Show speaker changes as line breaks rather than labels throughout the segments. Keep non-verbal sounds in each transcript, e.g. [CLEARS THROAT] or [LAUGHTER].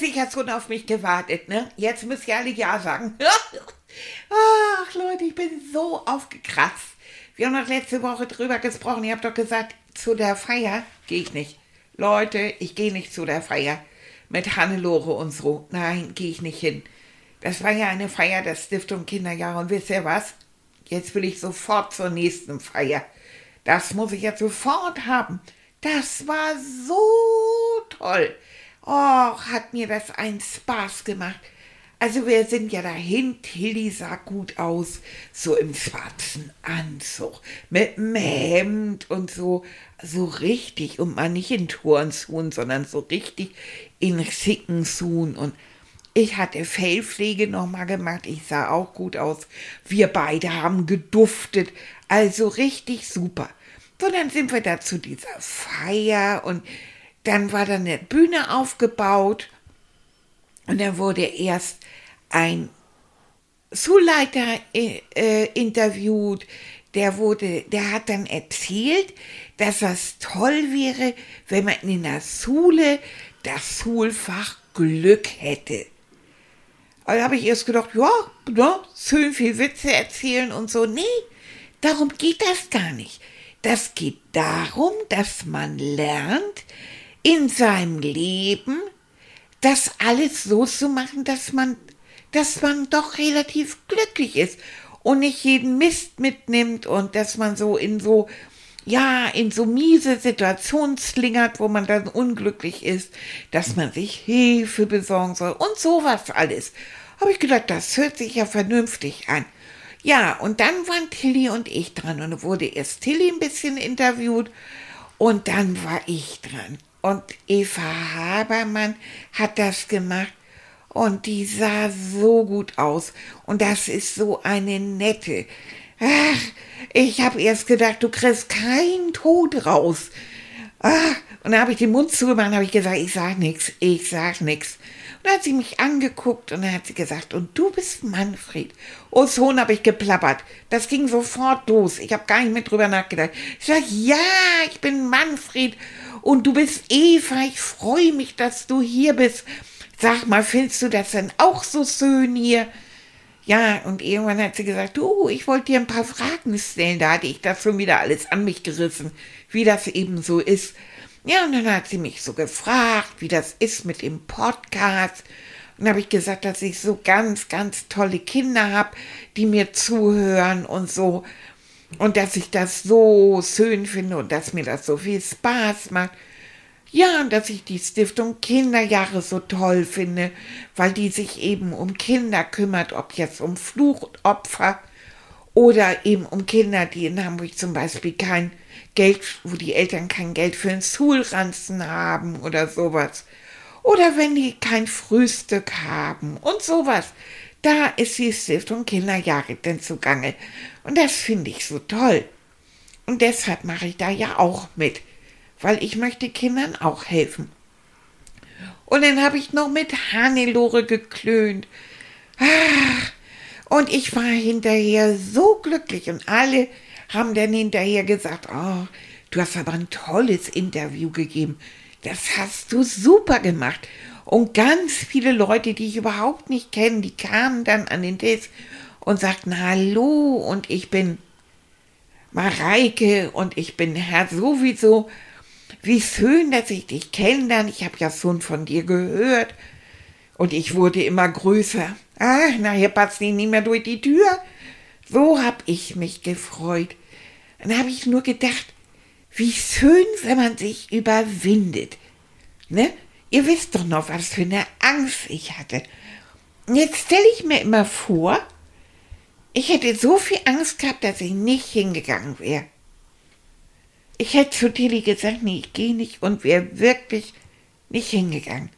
Ja. Und ihr habt sicher schon auf mich gewartet, ne? Jetzt müsst ihr alle Ja sagen. [LAUGHS] Ach Leute, ich bin so aufgekratzt. Wir haben noch letzte Woche drüber gesprochen. Ihr habt doch gesagt, zu der Feier gehe ich nicht. Leute, ich gehe nicht zu der Feier mit Hannelore und so. Nein, gehe ich nicht hin. Das war ja eine Feier der Stiftung Kinderjahre. Und wisst ihr was? Jetzt will ich sofort zur nächsten Feier. Das muss ich jetzt sofort haben. Das war so toll. Och, hat mir das einen Spaß gemacht. Also wir sind ja dahin, Tilly sah gut aus, so im schwarzen Anzug, mit dem Hemd und so, so richtig, und mal nicht in Turnschuhen, sondern so richtig in schicken und ich hatte Fellpflege nochmal gemacht, ich sah auch gut aus. Wir beide haben geduftet, also richtig super. So, dann sind wir da zu dieser Feier und dann war da eine Bühne aufgebaut und dann wurde erst ein Schulleiter äh, äh, interviewt, der wurde, der hat dann erzählt, dass das toll wäre, wenn man in der Schule das Schulfach Glück hätte. Da habe ich erst gedacht, ja, ne, schön viel Witze erzählen und so. Nee, darum geht das gar nicht. Das geht darum, dass man lernt, in seinem Leben das alles so zu machen, dass man, dass man doch relativ glücklich ist und nicht jeden Mist mitnimmt und dass man so in so, ja, in so miese Situationen slingert, wo man dann unglücklich ist, dass man sich Hilfe besorgen soll und sowas alles. Habe ich gedacht, das hört sich ja vernünftig an. Ja, und dann waren Tilly und ich dran und wurde erst Tilly ein bisschen interviewt und dann war ich dran. Und Eva Habermann hat das gemacht und die sah so gut aus und das ist so eine nette. Ach, ich habe erst gedacht, du kriegst keinen Tod raus. Ach, und dann habe ich den Mund zugemacht und habe gesagt, ich sag nix, ich sag nix. Und dann hat sie mich angeguckt und dann hat sie gesagt, und du bist Manfred. Oh, Sohn habe ich geplappert. Das ging sofort los. Ich habe gar nicht mehr drüber nachgedacht. Ich sag, ja, ich bin Manfred und du bist Eva. Ich freue mich, dass du hier bist. Sag mal, findest du das denn auch so schön hier? Ja, und irgendwann hat sie gesagt, du, ich wollte dir ein paar Fragen stellen. Da hatte ich das schon wieder alles an mich gerissen, wie das eben so ist. Ja, und dann hat sie mich so gefragt, wie das ist mit dem Podcast. Und habe ich gesagt, dass ich so ganz, ganz tolle Kinder habe, die mir zuhören und so. Und dass ich das so schön finde und dass mir das so viel Spaß macht. Ja, und dass ich die Stiftung Kinderjahre so toll finde, weil die sich eben um Kinder kümmert, ob jetzt um Fluchtopfer oder eben um Kinder, die in Hamburg zum Beispiel kein Geld, wo die Eltern kein Geld für einen Schulranzen haben oder sowas. Oder wenn die kein Frühstück haben und sowas. Da ist die Stiftung Kinderjahre denn zugange. Und das finde ich so toll. Und deshalb mache ich da ja auch mit, weil ich möchte Kindern auch helfen. Und dann habe ich noch mit Hannelore geklönt. Ach, und ich war hinterher so glücklich und alle haben dann hinterher gesagt, oh, du hast aber ein tolles Interview gegeben. Das hast du super gemacht. Und ganz viele Leute, die ich überhaupt nicht kenne, die kamen dann an den Tisch und sagten Hallo und ich bin Mareike und ich bin Herr sowieso. Wie schön, dass ich dich kennenlerne. Ich habe ja schon von dir gehört. Und ich wurde immer größer. Ah, nachher passt ich nicht mehr durch die Tür. So hab ich mich gefreut. Dann habe ich nur gedacht, wie schön, wenn man sich überwindet. Ne? Ihr wisst doch noch, was für eine Angst ich hatte. Jetzt stelle ich mir immer vor, ich hätte so viel Angst gehabt, dass ich nicht hingegangen wäre. ich hätte zu Tilly gesagt, nee, ich gehe nicht und wäre wirklich nicht hingegangen.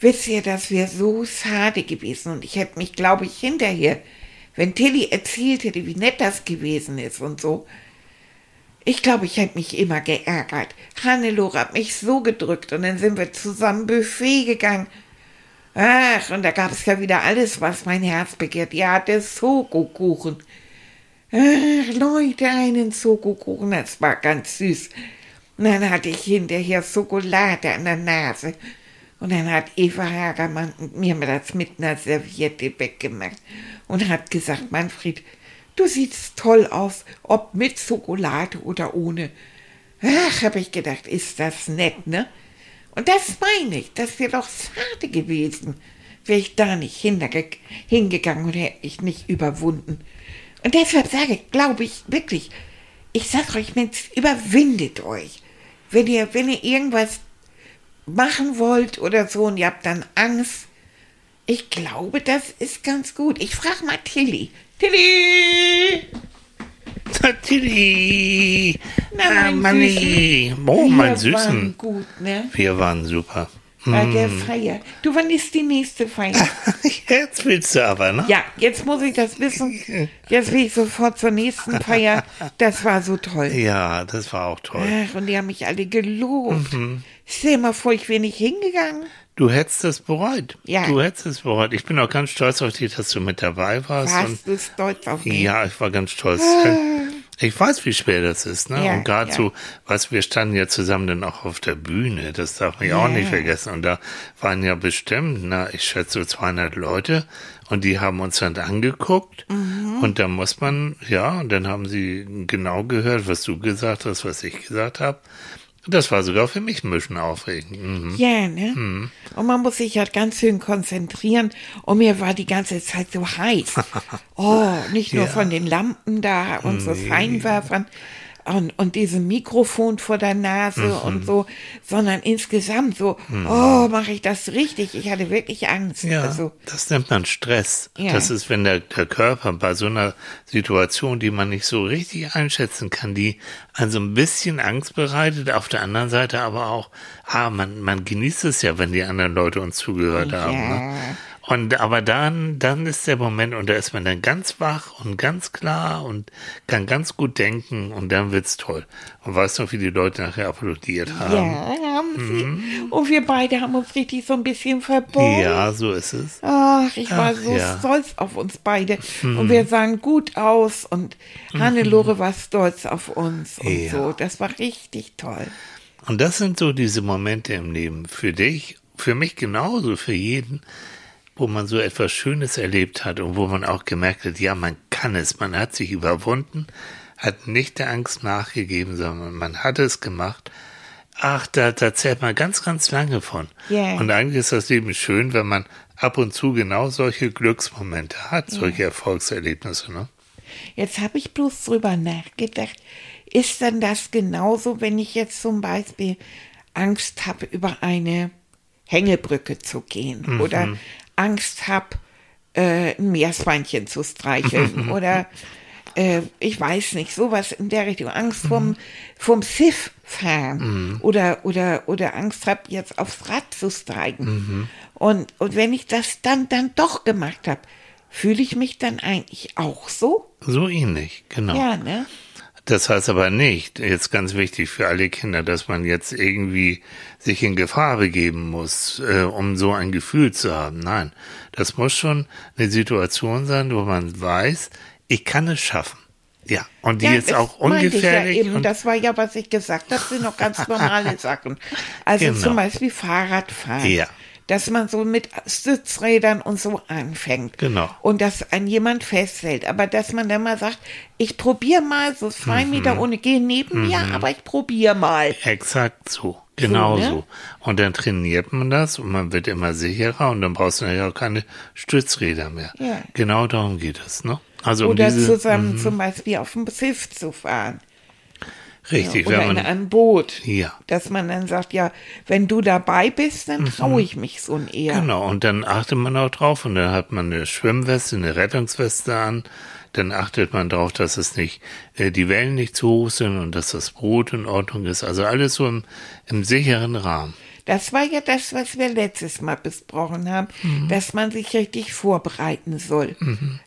Wisst ihr, das wäre so schade gewesen und ich hätte mich, glaube ich, hinterher, wenn Tilly erzählt hätte, wie nett das gewesen ist und so, ich glaube, ich hätte mich immer geärgert. Hannelore hat mich so gedrückt und dann sind wir zusammen Buffet gegangen. Ach, und da gab es ja wieder alles, was mein Herz begehrt. Ja, der Schokokuchen. Ach, Leute, einen Schokokuchen, das war ganz süß. Und dann hatte ich hinterher Schokolade an der Nase. Und dann hat Eva Hagermann mir das mit einer Serviette weggemacht und hat gesagt, Manfred, du siehst toll aus, ob mit Schokolade oder ohne. Ach, habe ich gedacht, ist das nett, ne? Und das meine ich, das wäre doch schade gewesen, wäre ich da nicht hingegangen und hätte ich nicht überwunden. Und deshalb sage ich, glaube ich wirklich, ich sag euch, Mensch, überwindet euch. Wenn ihr, wenn ihr irgendwas machen wollt oder so und ihr habt dann Angst, ich glaube, das ist ganz gut. Ich frage mal Tilly. Tilly!
Tilly!
Na, mein
ah, Manni! Oh,
Wir
mein Süßen.
waren gut, ne?
Wir waren super.
Bei der Feier. Du, wann ist die nächste Feier? [LAUGHS]
Jetzt willst du aber, ne?
ja, jetzt muss ich das wissen. Jetzt will ich sofort zur nächsten Feier. Das war so toll.
Ja, das war auch toll.
Ach, und die haben mich alle gelobt. Stell dir mal vor, ich wäre nicht hingegangen.
Du hättest es bereut.
Ja.
Du hättest es bereut. Ich bin auch ganz stolz auf dich, dass du mit dabei warst.
Warst du stolz auf mich?
Ja, ich war ganz stolz. Ich weiß, wie schwer das ist, ne?
Ja,
und gerade
ja.
so, was wir standen ja zusammen dann auch auf der Bühne, das darf man ja auch nicht vergessen. Und da waren ja bestimmt, na, ich schätze so 200 Leute und die haben uns dann angeguckt
Mhm.
und da muss man, ja, und dann haben sie genau gehört, was du gesagt hast, was ich gesagt habe. Das war sogar für mich ein bisschen aufregend. Mhm.
Ja, ne? Und man muss sich halt ganz schön konzentrieren. Und mir war die ganze Zeit so heiß. [LAUGHS] Oh, nicht nur
Ja.
von den Lampen da und so Scheinwerfern und, und diesem Mikrofon vor der Nase
Mhm.
und so, sondern insgesamt so, oh, mache ich das richtig? Ich hatte wirklich Angst.
Ja,
Also,
das nennt man Stress.
Ja.
Das ist, wenn der, der Körper bei so einer Situation, die man nicht so richtig einschätzen kann, die also ein bisschen Angst bereitet, auf der anderen Seite aber auch, ah, man, man genießt es ja, wenn die anderen Leute uns zugehört haben. Ne? Und aber dann, dann ist der Moment und da ist man dann ganz wach und ganz klar und kann ganz gut denken und dann wird's toll. Und weißt du, wie die Leute nachher applaudiert haben?
ja, haben sie. Und wir beide haben uns richtig so ein bisschen verborgen.
Mhm. Ja, so ist es.
Ach, ich war
Ach,
so
ja.
stolz auf uns beide. Und wir sahen gut aus und Hannelore war stolz auf uns und
Ja.
so. Das war richtig toll.
Und das sind so diese Momente im Leben für dich, für mich genauso, für jeden, wo man so etwas Schönes erlebt hat und wo man auch gemerkt hat, ja, man kann es, man hat sich überwunden, hat nicht der Angst nachgegeben, sondern man hat es gemacht. Ach, da, da zählt man ganz, ganz lange von.
Ja.
Und eigentlich ist das Leben schön, wenn man ab und zu genau solche Glücksmomente hat, solche Erfolgserlebnisse, ne?
Jetzt habe ich bloß drüber nachgedacht. Ist denn das genauso, wenn ich jetzt zum Beispiel Angst habe, über eine Hängebrücke zu gehen oder Angst habe, äh, ein Meerschweinchen zu streicheln [LAUGHS] oder äh, ich weiß nicht, sowas in der Richtung. Angst vom, vom Schiff fahren oder, oder, oder Angst habe, jetzt aufs Rad zu steigen. Und, und wenn ich das dann, dann doch gemacht habe, fühle ich mich dann eigentlich auch so?
So ähnlich, genau.
Ja, ne?
Das heißt aber nicht, jetzt ganz wichtig für alle Kinder, dass man jetzt irgendwie sich in Gefahr begeben muss, äh, um so ein Gefühl zu haben. Nein, das muss schon eine Situation sein, wo man weiß, ich kann es schaffen. Ja, und die
ja,
jetzt
das
auch ungefährlich.
Ich ja eben.
und,
Das war ja, was ich gesagt habe, sind noch ganz normale [LAUGHS] Sachen. Also
Genau.
zum Beispiel Fahrradfahren.
Ja.
Dass man so mit Stützrädern und so anfängt.
Genau.
Und dass ein jemand festhält. Aber dass man dann mal sagt, ich probiere mal so zwei
Mhm.
Meter ohne gehen neben mir, aber ich probiere mal.
Exakt so. Genau
So,
so,
ne?
Und dann trainiert man das und man wird immer sicherer und dann brauchst du ja auch keine Stützräder mehr.
Ja.
Genau darum geht es, ne? Also
Oder
um diese,
zusammen zum Beispiel auf dem Schiff zu fahren.
Richtig,
Oder
wenn
in
man,
einem Boot.
ja.
Dass man dann sagt, ja, wenn du dabei bist, dann traue ich mich so eher.
Genau, und dann achtet man auch drauf und dann hat man eine Schwimmweste, eine Rettungsweste an, dann achtet man darauf, dass es nicht, äh, die Wellen nicht zu hoch sind und dass das Brot in Ordnung ist. Also alles so im, im sicheren Rahmen.
Das war ja das, was wir letztes Mal besprochen haben,
Mhm.
dass man sich richtig vorbereiten soll.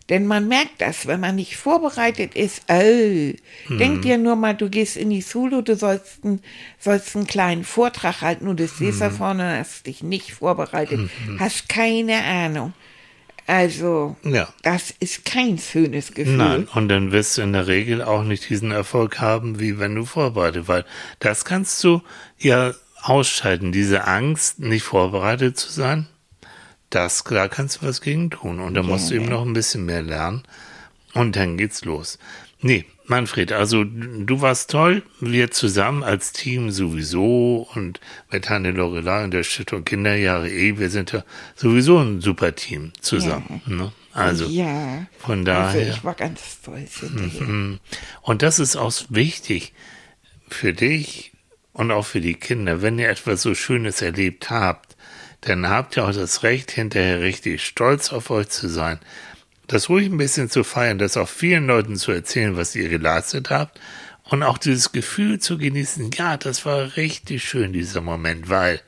Denn man merkt das, wenn man nicht vorbereitet ist. Oh,
Mhm.
denk dir nur mal, du gehst in die Schule, du sollst, einen- sollst einen kleinen Vortrag halten und du stehst
Mhm.
da vorne und hast dich nicht vorbereitet, hast keine Ahnung. Also,
Ja.
das ist kein schönes Gefühl.
Nein, und dann wirst du in der Regel auch nicht diesen Erfolg haben, wie wenn du vorbereitet, weil das kannst du ja ausschalten, diese Angst, nicht vorbereitet zu sein. Das, da kannst du was gegen tun. Und da musst du eben noch ein bisschen mehr lernen. Und dann geht's los. Nee, Manfred, also du warst toll, wir zusammen als Team sowieso und mit Hanne Lorelei und der Stiftung Kinderjahre eh, wir sind ja sowieso ein super Team zusammen. Ne? Also
ja,
von
also
daher.
ich war ganz stolz hinterher.
Mhm. Und das ist auch wichtig für dich und auch für die Kinder. Wenn ihr etwas so Schönes erlebt habt, dann habt ihr auch das Recht, hinterher richtig stolz auf euch zu sein. Das ruhig ein bisschen zu feiern, das auch vielen Leuten zu erzählen, was ihr geleistet habt. Und auch dieses Gefühl zu genießen, ja, das war richtig schön, dieser Moment, weil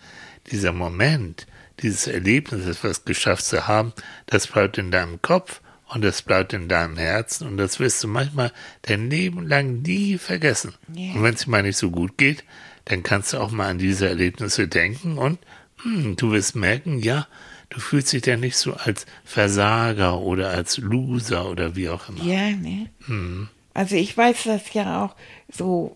dieser Moment, dieses Erlebnis, etwas geschafft zu haben, das bleibt in deinem Kopf und das bleibt in deinem Herzen und das wirst du manchmal dein Leben lang nie vergessen.
Ja.
Und wenn es dir mal nicht so gut geht, dann kannst du auch mal an diese Erlebnisse denken und hm, du wirst merken, ja, du fühlst dich ja nicht so als Versager oder als Loser oder wie auch immer.
Ja, ne?
Mhm.
Also ich weiß das ja auch so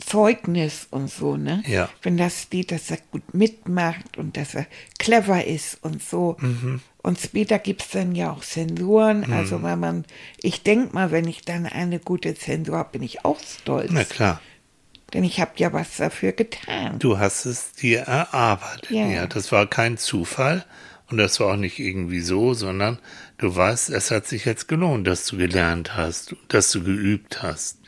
Zeugnis und so, ne?
Ja.
Wenn das steht, dass er gut mitmacht und dass er clever ist und so.
Mhm.
Und später gibt's dann ja auch Zensuren. Also wenn man, ich denk mal, wenn ich dann eine gute Zensur habe, bin ich auch stolz.
Na klar,
Denn ich habe ja was dafür getan.
du hast es dir erarbeitet.
Ja.
Ja. das war kein Zufall und das war auch nicht irgendwie so, sondern du weißt, es hat sich jetzt gelohnt, dass du gelernt hast, dass du geübt hast.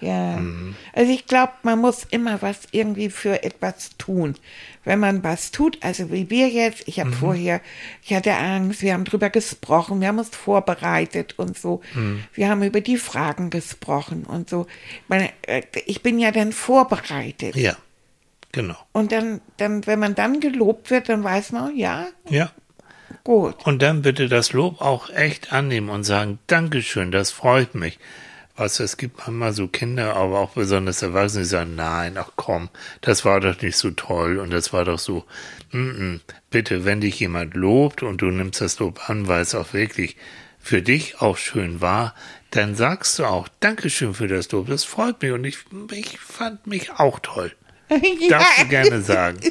Ja.
Mhm.
Also ich glaube, man muss immer was irgendwie für etwas tun. Wenn man was tut, also wie wir jetzt, ich
Mhm.
habe vorher, ich hatte Angst, wir haben drüber gesprochen, wir haben uns vorbereitet und so.
Mhm.
Wir haben über die Fragen gesprochen und so. Äh, ich bin ja dann vorbereitet.
Ja, genau.
Und dann, dann, wenn man dann gelobt wird, dann weiß man, ja,
Ja.
gut.
Und dann bitte das Lob auch echt annehmen und sagen, Dankeschön, das freut mich. Du, es gibt manchmal so Kinder, aber auch besonders Erwachsene, die sagen, nein, ach komm, das war doch nicht so toll und das war doch so, mm -mm. bitte, wenn dich jemand lobt und du nimmst das Lob an, weil es auch wirklich für dich auch schön war, dann sagst du auch, Dankeschön für das Lob, das freut mich und ich, ich fand mich auch toll. Darfst du gerne sagen. [LAUGHS]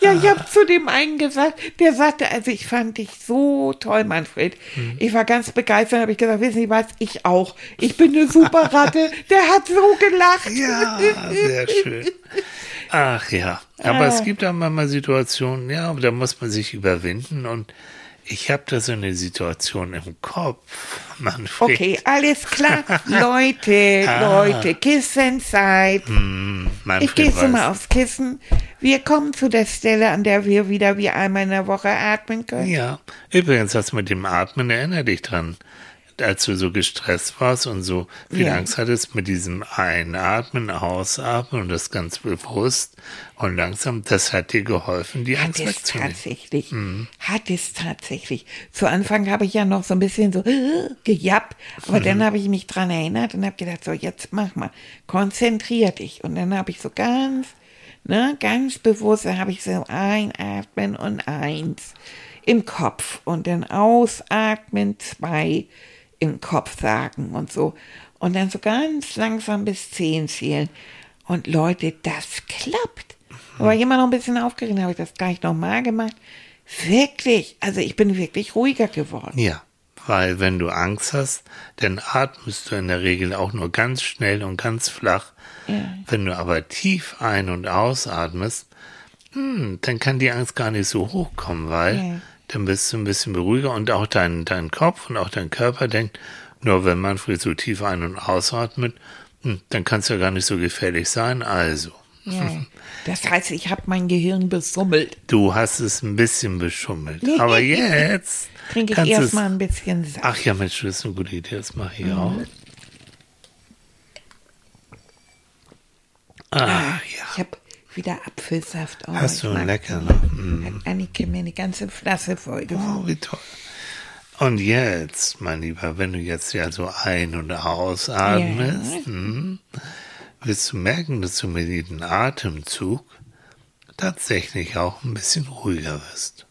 Ja, ich habe zu dem einen gesagt, der sagte, also ich fand dich so toll, Manfred.
Mhm.
Ich war ganz begeistert, habe ich gesagt, wissen Sie was, ich auch. Ich bin eine super Ratte. [LAUGHS] Der hat so gelacht.
Ja, sehr schön. Ach ja, aber
Ah.
es gibt auch manchmal Situationen, ja, da muss man sich überwinden und ich habe da so eine Situation im Kopf, Manfred.
Okay, alles klar. [LAUGHS] Leute, Leute, Kissenzeit.
Ah. Hm, Manfred
Ich gehe
weiß-
mal aufs Kissen. Wir kommen zu der Stelle, an der wir wieder wie einmal in der Woche atmen können.
Ja, übrigens, das mit dem Atmen, erinnere dich dran. Als du so gestresst warst und so viel
Ja.
Angst hattest mit diesem Einatmen, Ausatmen und das ganz bewusst und langsam, das hat dir geholfen, die
Hat
Angst
es
wegzunehmen.
tatsächlich.
Mhm.
Hat es tatsächlich. Zu Anfang habe ich ja noch so ein bisschen so äh, gejappt, aber
Mhm.
dann habe ich mich dran erinnert und habe gedacht, so jetzt mach mal, konzentrier dich. Und dann habe ich so ganz, ne, ganz bewusst, habe ich so einatmen und eins im Kopf und dann ausatmen zwei im Kopf sagen und so. Und dann so ganz langsam bis zehn zählen. Und Leute, das klappt. Da war ich immer noch ein bisschen aufgeregt, habe ich das gleich nochmal gemacht. Wirklich, also ich bin wirklich ruhiger geworden.
Ja, weil wenn du Angst hast, dann atmest du in der Regel auch nur ganz schnell und ganz flach. Wenn du aber tief ein- und ausatmest, hm, dann kann die Angst gar nicht so hochkommen, weil
Ja.
Dann bist du ein bisschen beruhiger und auch dein, dein Kopf und auch dein Körper denkt, nur wenn Manfred so tief ein- und ausatmet, hm, dann kann es ja gar nicht so gefährlich sein. Also,
Ja. [LAUGHS] Das heißt, ich habe mein Gehirn besummelt.
du hast es ein bisschen beschummelt. Aber [LAUGHS] jetzt
Trinke ich erstmal ein bisschen Saft.
Ach ja, Mensch, das ist eine gute Idee. Das mache ich auch. Ah, ja.
Habe wieder Apfelsaft. Oh,
Hast du
mag
lecker,
den.
ne? Mm.
Hat Annike mir eine ganze Flasche voll.
Oh, wie toll. Und jetzt, mein Lieber, wenn du jetzt ja so ein- und ausatmest, hm, wirst du merken, dass du mit jedem Atemzug tatsächlich auch ein bisschen ruhiger wirst.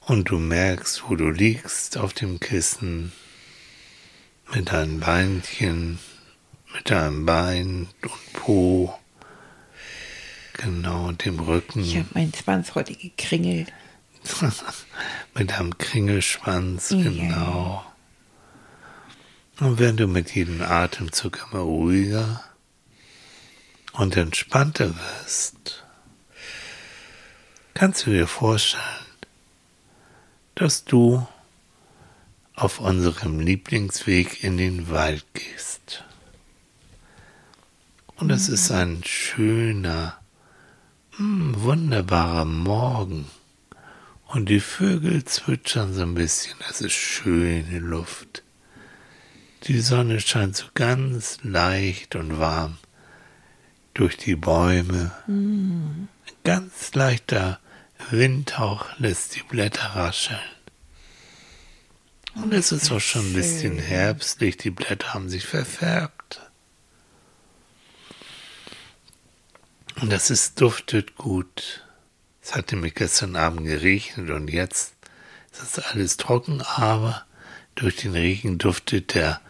Und du merkst, wo du liegst auf dem Kissen, mit deinen Beinchen, mit deinem Bein und Po, genau, und dem Rücken.
Ich habe meinen Schwanz heute gekringelt. [LAUGHS]
mit einem Kringelschwanz,
Ja.
genau. Und wenn du mit jedem Atemzug immer ruhiger und entspannter wirst, kannst du dir vorstellen, dass du auf unserem Lieblingsweg in den Wald gehst. Und es ist ein schöner, hm, wunderbarer Morgen. Und die Vögel zwitschern so ein bisschen. Es ist schöne Luft. Die Sonne scheint so ganz leicht und warm durch die Bäume. Ein ganz leichter Windhauch lässt die Blätter rascheln. Und es ist auch schon ein bisschen herbstlich. Die Blätter haben sich verfärbt. Und das ist, duftet gut. Es hatte mir gestern Abend geregnet und jetzt ist das alles trocken, aber durch den Regen duftet der,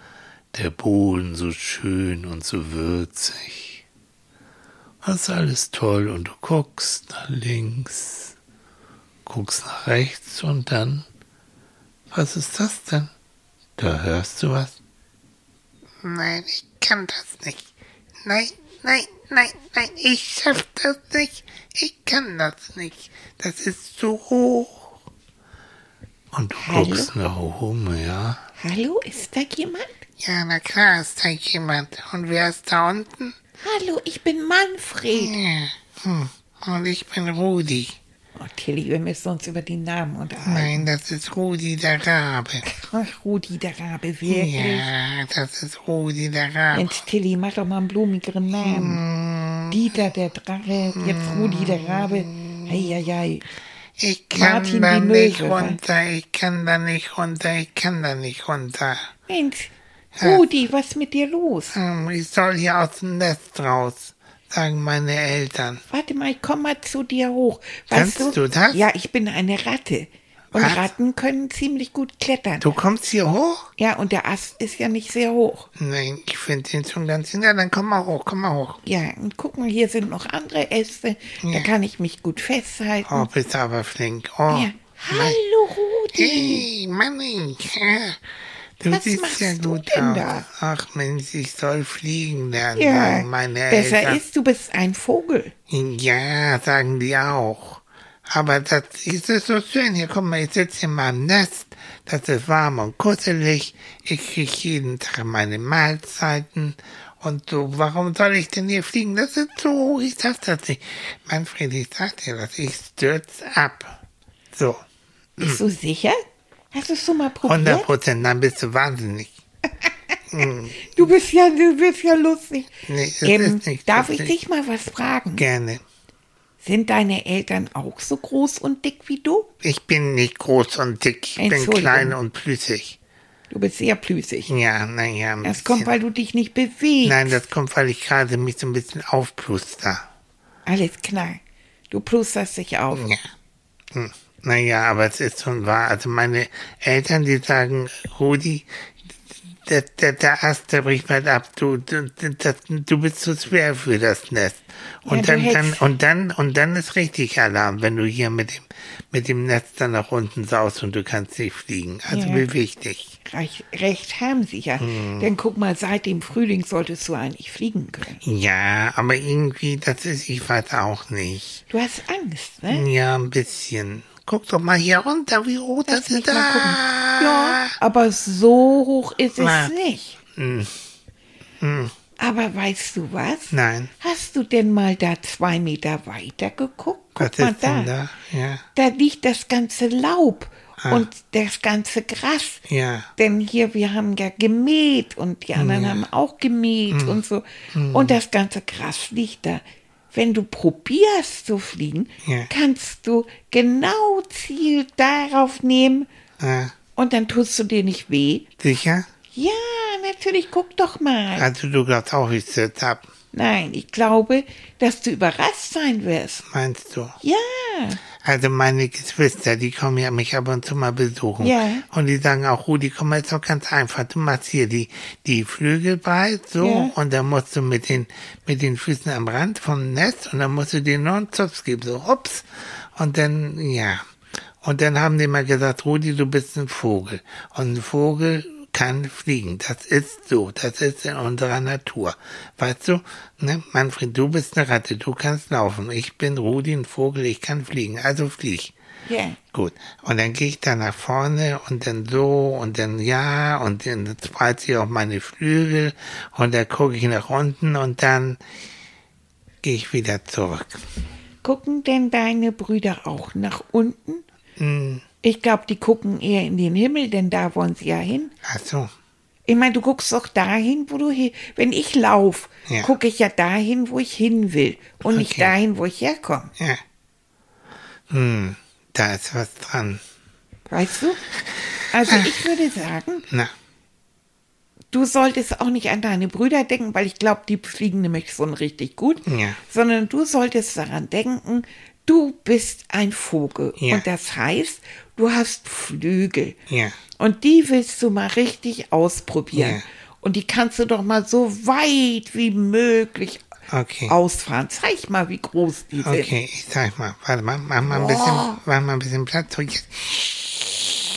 der Boden so schön und so würzig. Das ist alles toll und du guckst nach links, guckst nach rechts und dann, was ist das denn? Da hörst du was?
Nein, ich kann das nicht. Nein, nein, nein, nein, ich schaff das nicht. Ich kann das nicht. Das ist zu hoch.
Und du
Hallo?
guckst nach oben, ja.
Hallo, ist da jemand?
Ja, na klar ist da jemand. Und wer ist da unten?
Hallo, ich bin Manfred.
Ja, hm. Und ich bin Rudi.
Oh, Tilly, wir müssen uns über die Namen unterhalten.
Nein, das ist Rudi der Rabe.
Ach, Rudi, der Rabe, wirklich.
Ja, das ist Rudi der Rabe.
Mensch, Tilly, mach doch mal einen blumigeren Namen. Dieter, der Drache, jetzt Rudi, der Rabe. Eieiei.
Ich kann
Martin
da nicht runter, ich kann da nicht runter, ich kann da nicht runter.
Mensch, Rudi, was ist mit dir los?
Hm, Ich soll hier aus dem Nest raus, sagen meine Eltern.
Warte mal, ich komm mal zu dir hoch.
Kannst du das?
Ja, ich bin eine Ratte. Und
Was?
Ratten können ziemlich gut klettern.
Du kommst hier hoch?
Ja, und der Ast ist ja nicht sehr hoch.
Nein, ich finde den schon ganz Ja, dann komm mal hoch, komm mal hoch.
Ja, und guck mal, hier sind noch andere Äste. Da kann ich mich gut festhalten.
Oh, bist aber flink. Oh.
ja. Hallo, Rudi.
Hey, Manni. Ja. Du
Was
siehst
machst
ja
du
gut
denn
aus.
da?
Ach Mensch, ich soll fliegen lernen,
Ja,
sagen meine
besser
Eltern.
ist, du bist ein Vogel.
Ja, sagen die auch. Aber das ist es so schön. Hier, guck mal, ich sitze in meinem Nest. Das ist warm und kuschelig. Ich krieg jeden Tag meine Mahlzeiten. Und so, warum soll ich denn hier fliegen? Das ist so hoch, ich schaff das nicht. Manfred, ich sag dir das, ich stürz ab. So,
Bist du sicher? Hast du es schon mal
100
probiert?
Prozent, dann bist du wahnsinnig. [LAUGHS]
Du bist ja, du bist ja lustig.
Nee, das
Ähm, darf ich
lustig.
dich mal was fragen?
Gerne.
Sind deine Eltern auch so groß und dick wie du?
Ich bin nicht groß und dick, ich bin klein und plüssig.
Du bist sehr plüsig.
Ja, naja.
Das kommt,
bisschen.
weil du dich nicht bewegst.
Nein, das kommt, weil ich gerade mich so ein bisschen aufpluster.
Alles klar. Du plusterst dich auf.
Ja. Hm. Naja, aber es ist schon wahr. Also meine Eltern, die sagen, Rudi, der, der, der Ast, der bricht bald ab. Du, du, das, du bist zu schwer für das Nest. Und
Ja,
dann, dann, und dann, und dann ist richtig Alarm, wenn du hier mit dem, mit dem Netz dann nach unten saust und du kannst nicht fliegen. Also
Ja.
beweg dich.
Recht, recht haben sie ja.
Hm.
Denn guck mal, seit dem Frühling solltest du eigentlich fliegen können.
Ja, aber irgendwie, das ist, ich weiß auch nicht.
Du hast Angst, ne?
Ja, ein bisschen. Guck doch mal hier runter, wie hoch das
Lass mich
ist. Ah.
Ja, aber so hoch ist es
Na.
nicht.
Hm. Hm.
Aber weißt du was?
Nein.
Hast du denn mal da zwei Meter weiter geguckt? Guck
Was
mal
ist denn da? Ja.
Da liegt das ganze Laub
Ah.
und das ganze Gras.
Ja.
Denn hier, wir haben ja gemäht und die anderen haben auch gemäht
Hm.
und so. Und das ganze Gras liegt da. Wenn du probierst zu fliegen,
Ja.
kannst du genau Ziel darauf nehmen
Ah,
und dann tust du dir nicht weh.
sicher?
Ja, natürlich, guck doch mal.
Also du glaubst auch, ich sitze ab,
Nein, ich glaube, dass du überrascht sein wirst.
meinst du?
Ja,
Also meine Geschwister, die kommen ja mich ab und zu mal besuchen.
Ja.
Und die sagen auch, Rudi, komm mal, ist doch ganz einfach. Du machst hier die, die Flügel breit, so,
Ja.
und dann musst du mit den, mit den Füßen am Rand vom Nest, und dann musst du dir nur einen Zupf geben, so, ups. Und dann, ja. Und dann haben die mal gesagt, Rudi, du bist ein Vogel. Und ein Vogel kann fliegen. Das ist so. Das ist in unserer Natur. Weißt du, ne? Manfred, du bist eine Ratte. Du kannst laufen. Ich bin Rudi, ein Vogel. Ich kann fliegen. Also flieg.
ja.
Gut. Und dann gehe ich da nach vorne und dann so und dann ja und dann spreize ich auch meine Flügel und dann gucke ich nach unten und dann gehe ich wieder zurück.
Gucken denn deine Brüder auch nach unten?
Hm,
Ich glaube, die gucken eher in den Himmel, denn da wollen sie ja hin.
ach so.
Ich meine, du guckst doch dahin, wo du hin. Wenn ich laufe,
Ja.
gucke ich ja dahin, wo ich hin will und nicht
Okay.
dahin, wo ich herkomme.
Ja. Hm, da ist was dran.
Weißt du? Also ich würde sagen,
Na,
du solltest auch nicht an deine Brüder denken, weil ich glaube, die fliegen nämlich schon richtig gut,
Ja.
sondern du solltest daran denken, du bist ein Vogel.
Ja.
Und das heißt, du hast Flügel.
ja.
Und die willst du mal richtig ausprobieren.
Ja.
Und die kannst du doch mal so weit wie möglich
Okay.
ausfahren. Zeig mal, wie groß die sind.
Okay, ich sag mal, warte mal, mach mal ein bisschen, mach mal ein bisschen Platz. So, jetzt.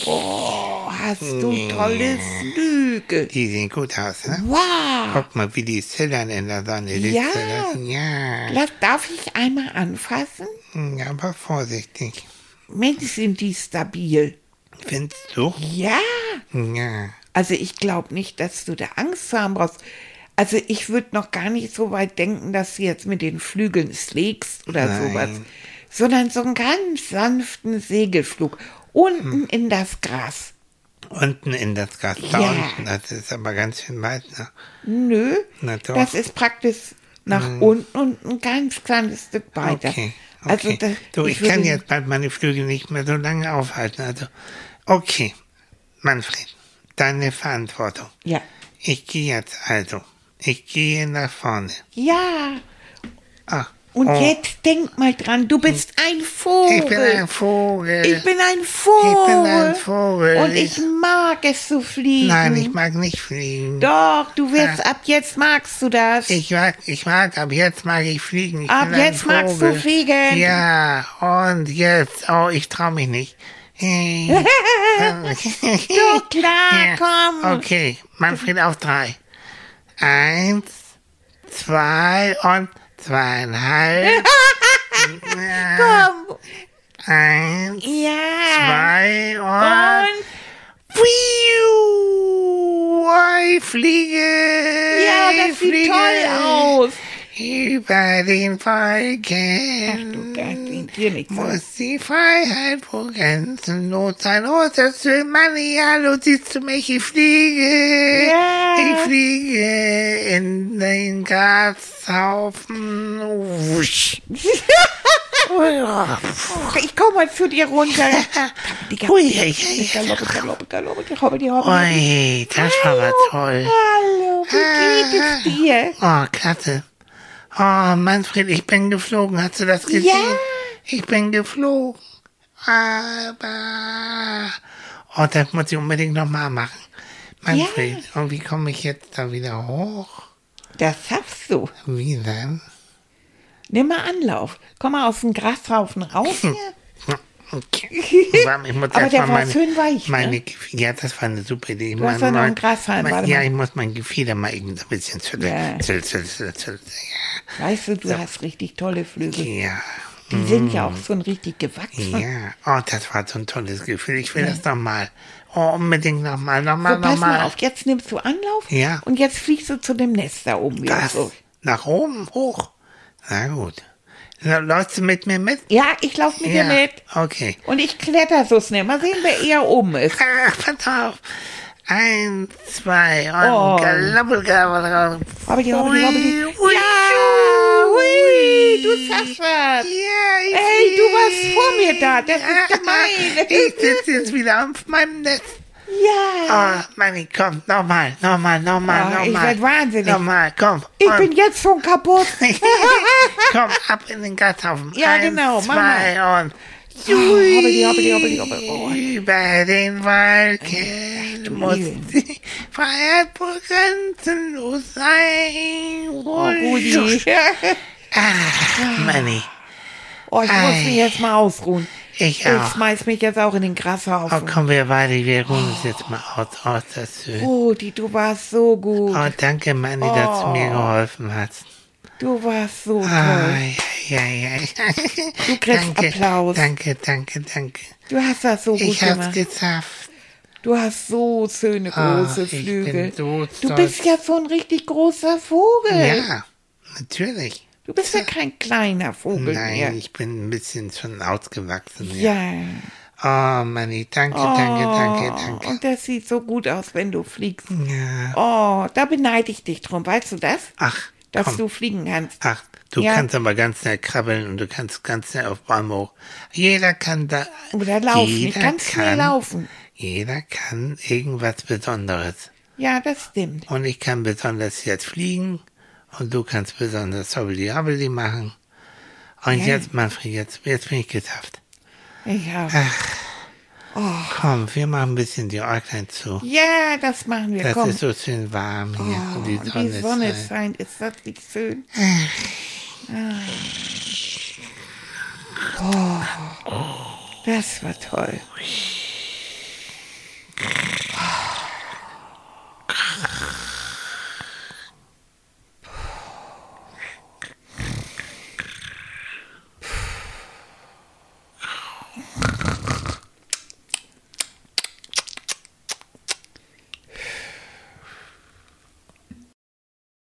Oh, hast du tolle Flügel.
Die sehen gut aus, ne?
Wow.
Guck mal, wie die zittern in der Sonne. Die
Ja.
zittern. Ja.
Darf ich einmal anfassen?
Ja, aber vorsichtig.
Mensch, sind die stabil.
Findest du?
Ja.
Ja.
Also ich glaube nicht, dass du da Angst haben brauchst. Also ich würde noch gar nicht so weit denken, dass du jetzt mit den Flügeln schlägst oder
Nein.
sowas, sondern so einen ganz sanften Segelflug unten
Hm.
in das Gras.
Unten in das Gas. Da
Ja.
unten, das ist aber ganz schön weit. Ne?
Nö, das ist praktisch nach unten und ein ganz kleines Stück weiter.
Okay.
Also
okay.
da,
du, ich,
würde-
kann jetzt bald meine Flügel nicht mehr so lange aufhalten. Also, okay. Manfred, deine Verantwortung.
Ja.
Ich gehe jetzt also. Ich gehe nach vorne.
Ja.
Ah.
Und
oh,
jetzt denk mal dran, du bist ein Vogel.
Ich bin ein Vogel.
Ich bin ein Vogel.
Ich bin ein Vogel.
Und ich mag es zu fliegen.
Nein, ich mag nicht fliegen.
Doch, du wirst
Ah.
ab jetzt magst du das.
Ich mag, ich mag, ab jetzt mag ich fliegen. Ich
Ab jetzt magst du fliegen.
Ja, und jetzt, oh, ich trau mich nicht. [LAUGHS] [LAUGHS] Hey.
Du, klar, komm.
Okay, Manfred auf drei. Eins, zwei und zweieinhalb. Ja. [LAUGHS]
Komm.
Eins,
Ja.
zwei und...
Und
Piu! Ich fliege!
ja,
ich
das sieht
fliege
toll aus.
Über den
Ach,
Wolken
dir nichts sagen.
muss die Freiheit wo grenzenlos sein. Oh, ist das schön, Manni, hallo, siehst du mich? Ich fliege!
Ja.
Ich fliege in den Grashaufen. Wusch. [LAUGHS]
Ich komm mal zu dir runter. Galoppe, galoppe, galoppe.
Ui, das war aber toll.
Hallo, wie geht es dir?
Oh, klasse. Oh, Manfred, ich bin geflogen. Hast du das gesehen?
Ja.
Ich bin geflogen. Aber... Oh, das muss ich unbedingt nochmal machen. Manfred, und wie komme ich jetzt da wieder hoch?
Das schaffst du.
Wie denn?
Nimm mal Anlauf. Komm mal aus dem Grashaufen raus [CLEARS THROAT] hier.
Okay. [LAUGHS] Ich muss
Aber der war
meine,
schön weich,
Meine
ne?
Ja, das war eine super Idee. Ich
Du hast ja noch einen Grashalm, warte
Ja,
mal.
ich muss mein Gefieder mal eben so ein bisschen schütteln.
Ja. Weißt du, du hast richtig tolle Flügel.
Ja. ja.
Die sind ja auch schon richtig gewachsen.
Ja, oh, das war so ein tolles Gefühl. Ich will das nochmal. Oh, unbedingt nochmal, nochmal,
So, pass mal
nochmal.
auf, jetzt nimmst du Anlauf
Ja.
und jetzt fliegst du zu dem Nest da oben
Das,
zurück.
nach oben, hoch. Na gut. Läufst du mit mir mit?
Ja, ich lauf mit dir mit.
Okay.
Und ich kletter so schnell. Mal sehen, wer eher oben ist.
Ach, pass auf. Eins, zwei, und
Oh.
galabbel, galabbel.
Hobbidi, hobbidi, hobbidi.
Ui, ui,
Ja, hui, du
ui.
schaffst was.
Ja, ich
Ey, du warst vor mir da. Das ist [LAUGHS] gemein.
Ich sitze jetzt wieder auf meinem Netz.
Ja.
Oh, Manni, komm, nochmal, nochmal, nochmal,
Ah,
nochmal.
ich werd wahnsinnig.
Nochmal, komm.
Ich
und-
bin jetzt schon kaputt. [LAUGHS]
komm, ab in den Gasthaufen.
Ja,
Eins,
genau, mach
zwei und
Oh, hobbidi, hobbidi, hobbidi, hobbidi. Oh.
über den Wolken muss
Liebe.
die Freiheit grenzenlos sein.
Oh, Rudi.
Ah, Manni,
Oh, ich muss
Ei.
mich jetzt mal ausruhen.
Ich
Ich
auch.
schmeiß mich jetzt auch in den
Oh,
Grashaufen.
komm, wir beide, wir ruhen uns jetzt mal aus. Oh, ist das schön.
Rudi, du warst so gut.
Oh, danke, Manni, dass du mir
Oh.
geholfen hast.
Du warst so toll.
Ai, ai, ai.
Du kriegst
danke,
Applaus.
Danke, danke, danke.
Du hast das so gut
Ich hab's
gemacht.
geschafft.
Du hast so schöne große
ich bin
Flügel.
so
du bist ja so ein richtig großer Vogel.
Ja, natürlich.
Du bist ja kein kleiner Vogel
Nein,
mehr.
ich bin ein bisschen schon ausgewachsen.
Ja.
Oh, Manni, danke, danke, danke,
Oh,
danke.
Und das sieht so gut aus, wenn du fliegst.
Ja.
Oh, da beneide ich dich drum. Weißt du das?
Ach,
Dass
komm.
du fliegen kannst.
Ach, du
Ja.
kannst aber ganz schnell krabbeln und du kannst ganz schnell auf Bäume hoch. Jeder kann da.
Oder laufen.
jeder
Ich kann schnell laufen.
Jeder kann irgendwas Besonderes.
Ja, das stimmt.
Und ich kann besonders jetzt fliegen und du kannst besonders hobbly machen. Und
Ja.
jetzt, Manfred, jetzt, jetzt bin ich geschafft.
Ja.
Komm, wir machen ein bisschen die Äuglein zu.
Ja, das machen wir.
Das
Komm.
ist so schön warm hier
Oh,
und die Sonne,
die Sonne
scheint.
scheint. Ist das nicht schön? Ah. Oh, das war toll.